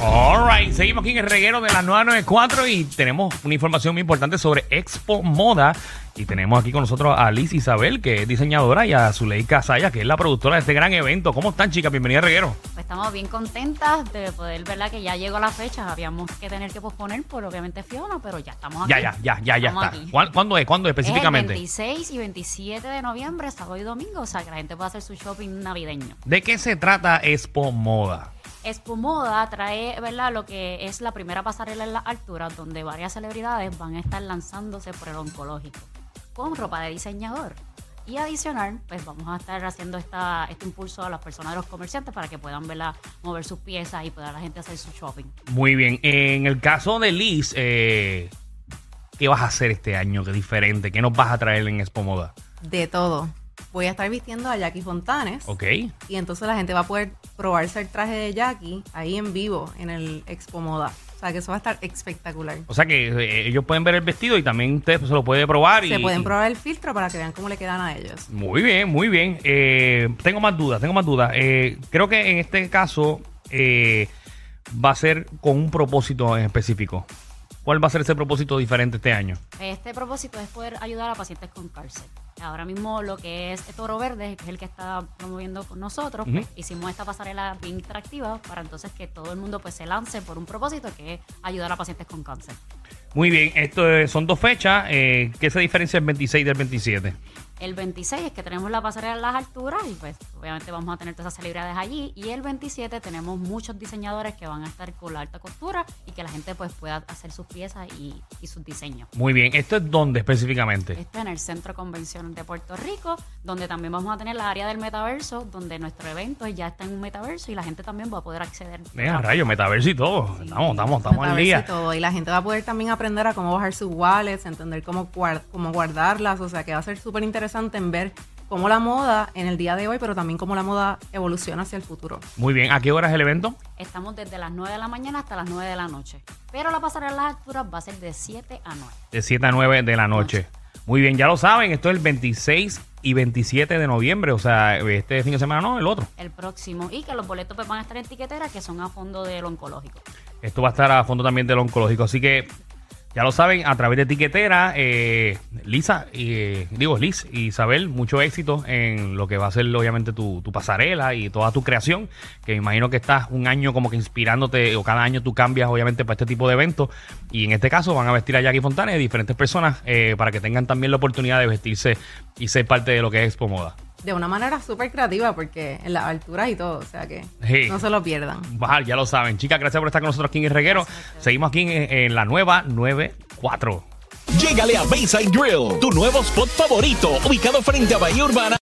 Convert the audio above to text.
All right, seguimos aquí en el reguero de la 994 y tenemos una información muy importante sobre Expo Moda. Y tenemos aquí con nosotros a Liz Isabel, que es diseñadora, y a Zuleika Saya, que es la productora de este gran evento. ¿Cómo están, chicas? Bienvenida reguero. Pues estamos bien contentas de poder verla que ya llegó la fecha. Habíamos que tener que posponer por obviamente Fiona, pero ya estamos aquí. Ya, ya, ya, ya, ya Estamos está. aquí. ¿Cuán- ¿Cuándo es? ¿Cuándo es Es el específicamente? 26 y 27 de noviembre, sábado y domingo, o sea que la gente puede hacer su shopping navideño. ¿De qué se trata Expo Moda? Expo Moda trae, ¿verdad?, lo que es la primera pasarela en las alturas, donde varias celebridades van a estar lanzándose por el oncológico con ropa de diseñador. Y adicional, pues vamos a estar haciendo esta, este impulso a las personas de los comerciantes para que puedan ¿verdad? mover sus piezas y pueda la gente hacer su shopping. Muy bien. En el caso de Liz, eh, ¿qué vas a hacer este año? ¿Qué diferente? ¿Qué nos vas a traer en Expo Moda? De todo. Voy a estar vistiendo a Jackie Fontanes. ¿Ok? Y entonces la gente va a poder probarse el traje de Jackie ahí en vivo en el Expo Moda. O sea que eso va a estar espectacular. O sea que eh, ellos pueden ver el vestido y también usted se lo puede probar. Y, Se pueden probar el filtro para que vean cómo le quedan a ellos. Muy bien, muy bien. Eh, tengo más dudas, tengo más dudas. Eh, creo que en este caso eh, va a ser con un propósito en específico. ¿Cuál va a ser ese propósito diferente este año? Este propósito es poder ayudar a pacientes con cárcel. Ahora mismo lo que es Toro Verde, que es el que está promoviendo con nosotros, pues, hicimos esta pasarela bien interactiva para entonces que todo el mundo pues se lance por un propósito que es ayudar a pacientes con cáncer. Muy bien, esto es- son dos fechas. Eh, ¿Qué se diferencia el 26 del 27? El 26 es que tenemos la pasarela en las alturas y pues obviamente vamos a tener todas esas celebridades allí. Y el 27 tenemos muchos diseñadores que van a estar con la alta costura y que la gente pues pueda hacer sus piezas y, y sus diseños. Muy bien, ¿esto es dónde específicamente? Esto en el Centro Convención de Puerto Rico, donde también vamos a tener la área del metaverso, donde nuestro evento ya está en un metaverso y la gente también va a poder acceder. Mira, rayo, metaverso y todo. Sí. Estamos, estamos, estamos al día. y todo. Y la gente va a poder también aprender a cómo bajar sus wallets, entender cómo, cómo guardarlas. O sea que va a ser súper interesante en ver cómo la moda en el día de hoy, pero también cómo la moda evoluciona hacia el futuro. Muy bien, ¿a qué hora es el evento? Estamos desde las 9 de la mañana hasta las 9 de la noche. Pero la pasarela en las alturas va a ser de 7 a 9. De 7 a 9 de la noche. Muy bien, ya lo saben, esto es el 26 y 27 de noviembre, o sea, este fin de semana no, el otro. El próximo. Y que los boletos pues, van a estar en tiquetera, que son a fondo del oncológico. Esto va a estar a fondo también del oncológico, así que ya lo saben, a través de etiquetera, eh, Lisa, eh, digo Liz Isabel, mucho éxito en lo que va a ser obviamente tu, tu pasarela y toda tu creación, que me imagino que estás un año como que inspirándote, o cada año tú cambias obviamente para este tipo de eventos, y en este caso van a vestir a Jackie Fontana y diferentes personas eh, para que tengan también la oportunidad de vestirse y ser parte de lo que es Expo Moda. De una manera súper creativa, porque en las alturas y todo. O sea que Sí. no se lo pierdan. Bajar, ya lo saben. Chicas, gracias por estar con nosotros aquí en el reguero. Seguimos aquí en, en la nueva 94. Llégale a Bayside Grill, tu nuevo spot favorito, ubicado frente a Bahía Urbana.